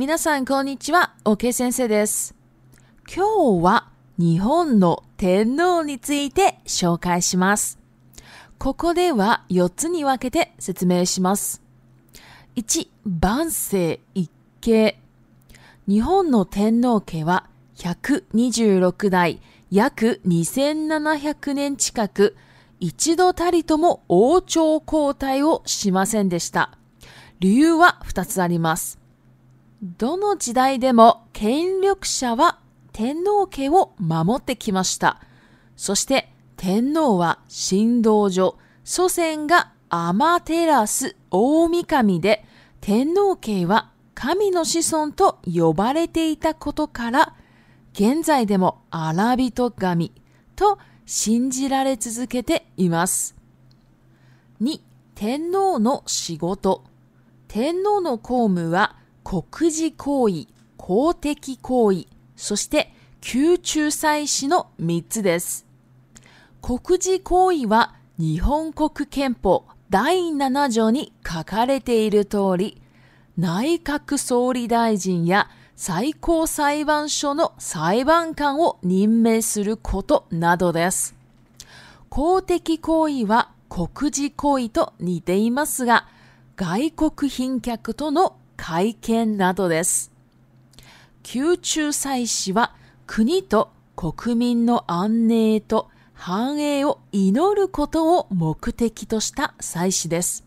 皆さんこんにちは、オケ先生です。今日は日本の天皇について紹介します。ここでは4つに分けて説明します。1、万世一系。日本の天皇家は126代、約2700年近く、一度たりとも王朝交代をしませんでした。理由は2つあります。どの時代でも権力者は天皇家を守ってきました。そして天皇は神道所、祖先が天照大神で、天皇家は神の子孫と呼ばれていたことから、現在でも荒人神と信じられ続けています。2. 天皇の仕事。天皇の公務は国事行為、公的行為、そして宮中祭祀の3つです。国事行為は日本国憲法第7条に書かれている通り、内閣総理大臣や最高裁判所の裁判官を任命することなどです。公的行為は告示行為と似ていますが、外国賓客との会見などです。宮中祭祀は国と国民の安寧と繁栄を祈ることを目的とした祭祀です。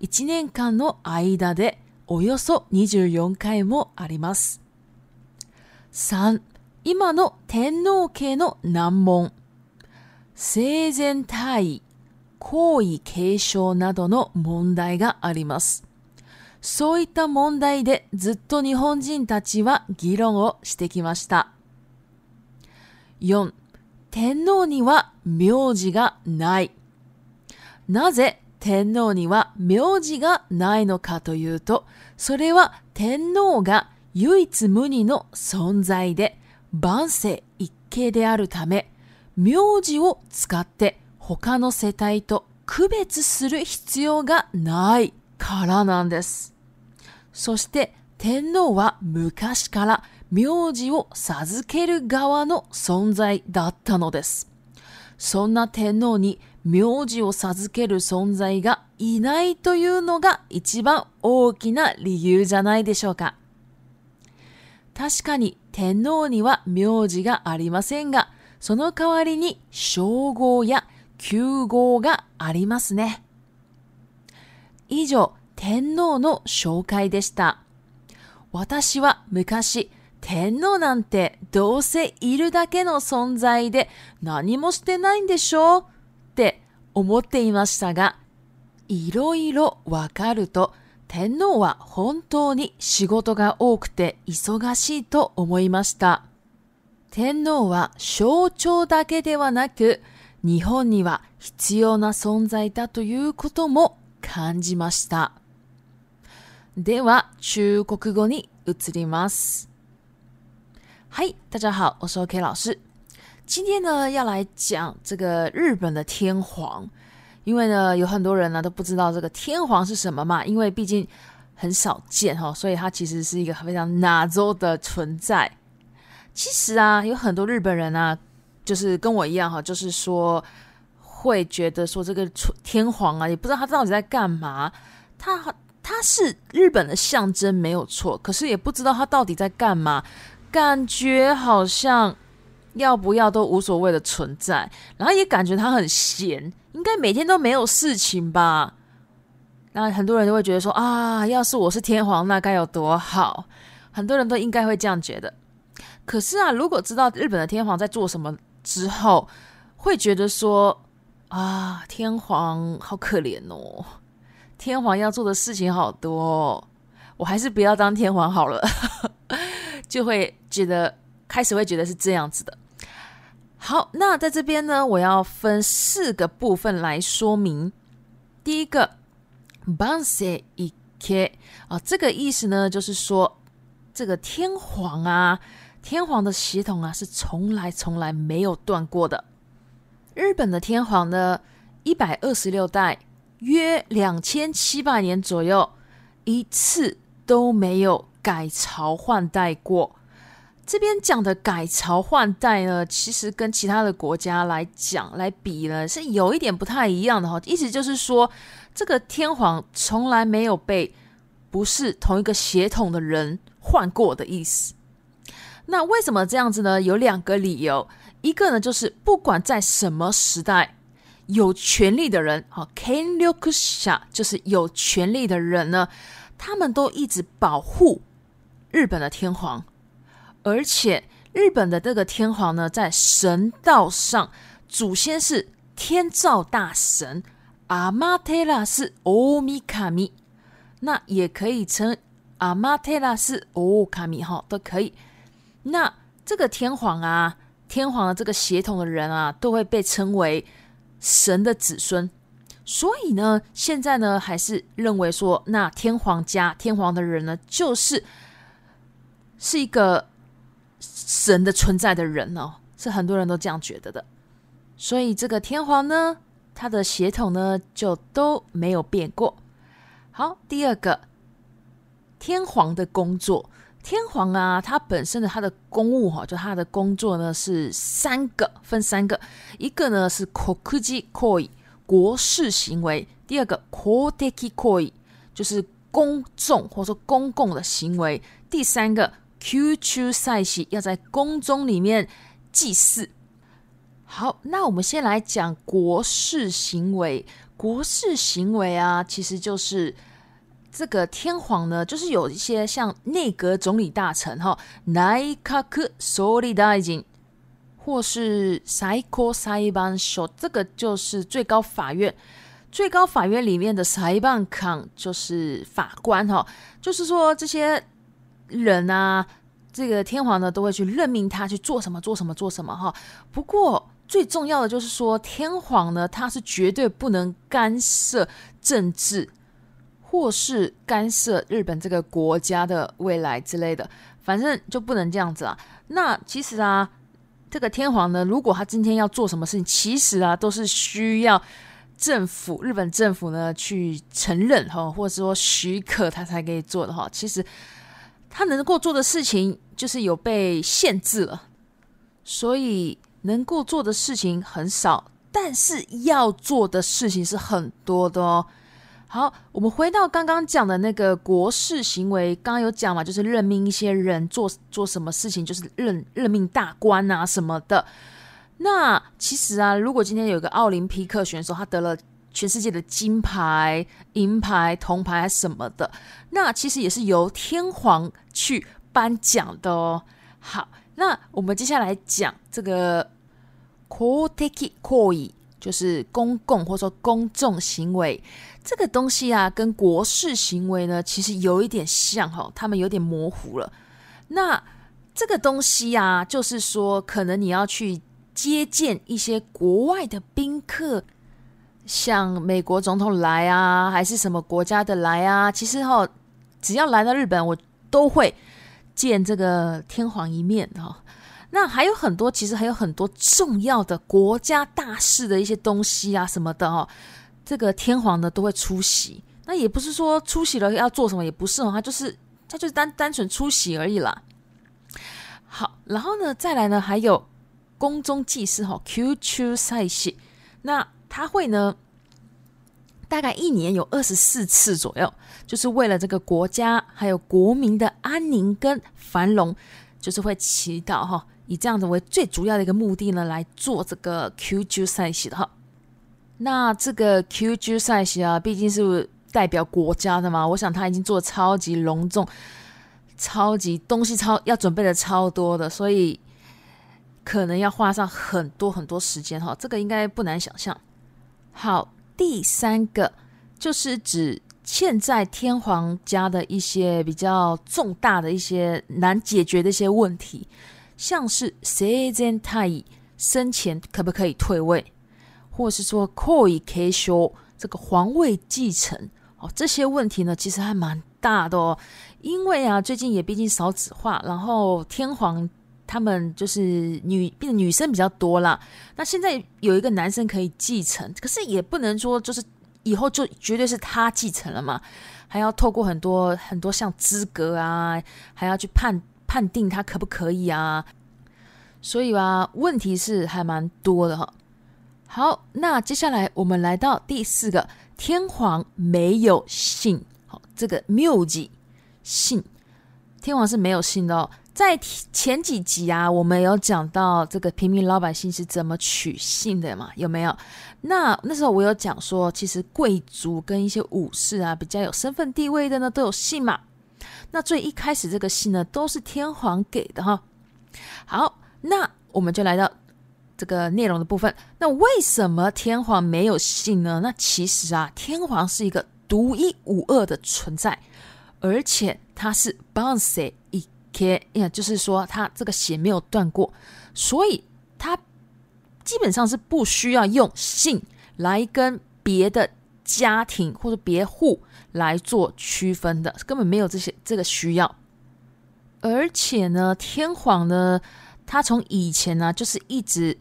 1年間の間でおよそ24回もあります。3. 今の天皇家の難問。生前退位、皇位継承などの問題があります。そういった問題でずっと日本人たちは議論をしてきました。4. 天皇には名字がない。なぜ天皇には名字がないのかというと、それは天皇が唯一無二の存在で万世一系であるため、名字を使って他の世帯と区別する必要がないからなんです。そして天皇は昔から名字を授ける側の存在だったのです。そんな天皇に名字を授ける存在がいないというのが一番大きな理由じゃないでしょうか。確かに天皇には名字がありませんが、その代わりに称号や旧号がありますね。以上、天皇の紹介でした。私は昔、天皇なんてどうせいるだけの存在で何もしてないんでしょうって思っていましたが、いろいろわかると天皇は本当に仕事が多くて忙しいと思いました。天皇は象徴だけではなく、日本には必要な存在だということも感じました。では中国語に移ります。嗨，大家好，我是 OK 老师。今天呢，要来讲这个日本的天皇，因为呢，有很多人呢都不知道这个天皇是什么嘛。因为毕竟很少见哈，所以它其实是一个非常拿州的存在。其实啊，有很多日本人呢，就是跟我一样哈，就是说会觉得说这个天皇啊，也不知道他到底在干嘛，他。他是日本的象征，没有错。可是也不知道他到底在干嘛，感觉好像要不要都无所谓的存在。然后也感觉他很闲，应该每天都没有事情吧。那很多人都会觉得说啊，要是我是天皇，那该有多好。很多人都应该会这样觉得。可是啊，如果知道日本的天皇在做什么之后，会觉得说啊，天皇好可怜哦。天皇要做的事情好多，我还是不要当天皇好了，就会觉得开始会觉得是这样子的。好，那在这边呢，我要分四个部分来说明。第一个 b a n s e i k 啊，这个意思呢，就是说这个天皇啊，天皇的系统啊，是从来从来没有断过的。日本的天皇呢，一百二十六代。约两千七百年左右，一次都没有改朝换代过。这边讲的改朝换代呢，其实跟其他的国家来讲来比呢，是有一点不太一样的哈。意思就是说，这个天皇从来没有被不是同一个血统的人换过的意思。那为什么这样子呢？有两个理由，一个呢就是不管在什么时代。有权利的人啊 c a n y o k u i s h a 就是有权利的人呢，他们都一直保护日本的天皇，而且日本的这个天皇呢，在神道上祖先是天照大神阿玛特拉斯奥米卡米，那也可以称阿玛特拉斯欧卡米哈都可以。那这个天皇啊，天皇的这个协同的人啊，都会被称为。神的子孙，所以呢，现在呢还是认为说，那天皇家天皇的人呢，就是是一个神的存在的人哦，是很多人都这样觉得的。所以这个天皇呢，他的血统呢就都没有变过。好，第二个，天皇的工作。天皇啊，他本身的他的公务哈，就他的工作呢是三个，分三个，一个呢是 k o k u j 国事行为，第二个 koteki o 就是公众或者说公共的行为，第三个 Q u s i 要在宫中里面祭祀。好，那我们先来讲国事行为，国事行为啊，其实就是。这个天皇呢，就是有一些像内阁总理大臣哈，内卡克首里大井，或是塞科塞班首，这个就是最高法院。最高法院里面的塞班康就是法官哈，就是说这些人啊，这个天皇呢都会去任命他去做什么做什么做什么哈。不过最重要的就是说，天皇呢他是绝对不能干涉政治。或是干涉日本这个国家的未来之类的，反正就不能这样子啊。那其实啊，这个天皇呢，如果他今天要做什么事情，其实啊，都是需要政府日本政府呢去承认哈，或者说许可他才可以做的哈。其实他能够做的事情就是有被限制了，所以能够做的事情很少，但是要做的事情是很多的哦。好，我们回到刚刚讲的那个国事行为，刚刚有讲嘛，就是任命一些人做做什么事情，就是任任命大官啊什么的。那其实啊，如果今天有个奥林匹克选手，他得了全世界的金牌、银牌、铜牌什么的，那其实也是由天皇去颁奖的哦。好，那我们接下来讲这个 o t k 公的 o 义。就是公共或者说公众行为这个东西啊，跟国事行为呢，其实有一点像哈，他们有点模糊了。那这个东西啊，就是说，可能你要去接见一些国外的宾客，像美国总统来啊，还是什么国家的来啊，其实哈，只要来到日本，我都会见这个天皇一面哈。那还有很多，其实还有很多重要的国家大事的一些东西啊什么的哦，这个天皇呢都会出席。那也不是说出席了要做什么，也不是哦，他就是他就是单单纯出席而已啦。好，然后呢再来呢，还有宫中祭祀哈，q q 赛祀，那他会呢大概一年有二十四次左右，就是为了这个国家还有国民的安宁跟繁荣，就是会祈祷哈。以这样子为最主要的一个目的呢，来做这个 Q G 赛事哈。那这个 Q G 赛事啊，毕竟是代表国家的嘛，我想他已经做超级隆重、超级东西超要准备的超多的，所以可能要花上很多很多时间哈。这个应该不难想象。好，第三个就是指现在天皇家的一些比较重大的一些难解决的一些问题。像是谁真太乙生前可不可以退位，或是说可以以修这个皇位继承？哦，这些问题呢，其实还蛮大的哦。因为啊，最近也毕竟少子化，然后天皇他们就是女变女生比较多啦。那现在有一个男生可以继承，可是也不能说就是以后就绝对是他继承了嘛，还要透过很多很多像资格啊，还要去判。判定他可不可以啊？所以吧，问题是还蛮多的哈。好，那接下来我们来到第四个，天皇没有姓。好，这个没有姓，天皇是没有姓的哦。在前几集啊，我们有讲到这个平民老百姓是怎么取姓的嘛？有没有？那那时候我有讲说，其实贵族跟一些武士啊，比较有身份地位的呢，都有姓嘛。那最一开始这个信呢，都是天皇给的哈。好，那我们就来到这个内容的部分。那为什么天皇没有信呢？那其实啊，天皇是一个独一无二的存在，而且他是 b o u n c 也就是说他这个血没有断过，所以他基本上是不需要用信来跟别的。家庭或者别户来做区分的，根本没有这些这个需要。而且呢，天皇呢，他从以前呢就是一直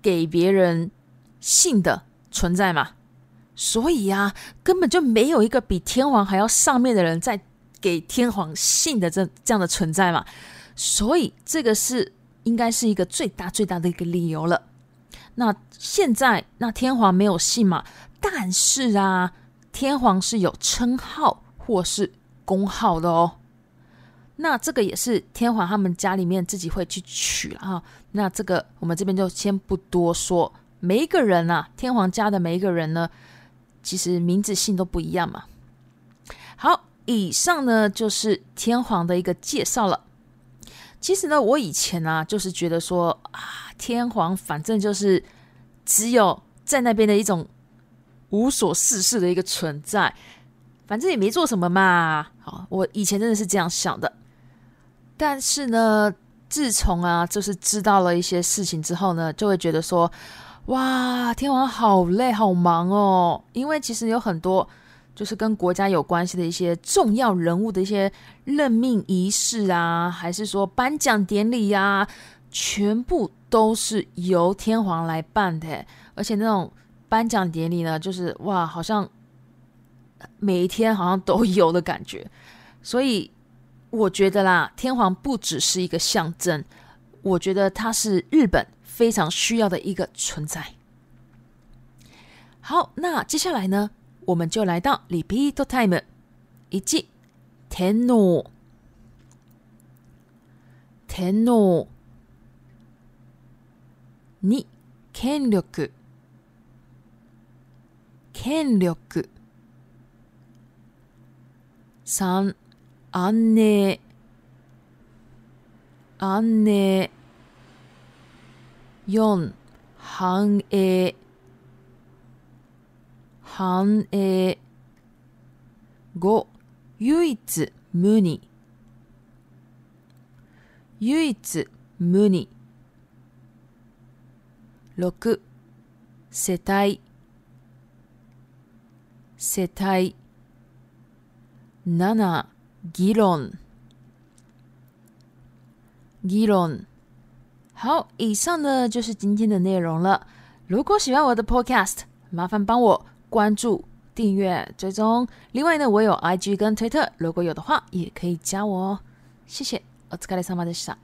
给别人信的存在嘛，所以啊，根本就没有一个比天皇还要上面的人在给天皇信的这这样的存在嘛，所以这个是应该是一个最大最大的一个理由了。那现在那天皇没有姓嘛？但是啊，天皇是有称号或是公号的哦。那这个也是天皇他们家里面自己会去取了哈。那这个我们这边就先不多说。每一个人啊，天皇家的每一个人呢，其实名字姓都不一样嘛。好，以上呢就是天皇的一个介绍了。其实呢，我以前呢就是觉得说啊，天皇反正就是只有在那边的一种无所事事的一个存在，反正也没做什么嘛。好，我以前真的是这样想的。但是呢，自从啊就是知道了一些事情之后呢，就会觉得说，哇，天皇好累好忙哦，因为其实有很多。就是跟国家有关系的一些重要人物的一些任命仪式啊，还是说颁奖典礼啊，全部都是由天皇来办的。而且那种颁奖典礼呢，就是哇，好像每一天好像都有的感觉。所以我觉得啦，天皇不只是一个象征，我觉得他是日本非常需要的一个存在。好，那接下来呢？我们就来到 repeat time。1、天皇。天皇。2、権力。権力。3、安寧。安寧。4、繁栄。繁栄五、唯一無二唯一無二六、世帯世帯七、議論議論好，以上呢就是今天的内容了。如果喜欢我的 Podcast，麻烦帮我关注、订阅、追踪。另外呢，我有 IG 跟推特，如果有的话，也可以加我哦。谢谢。お疲れ様でした。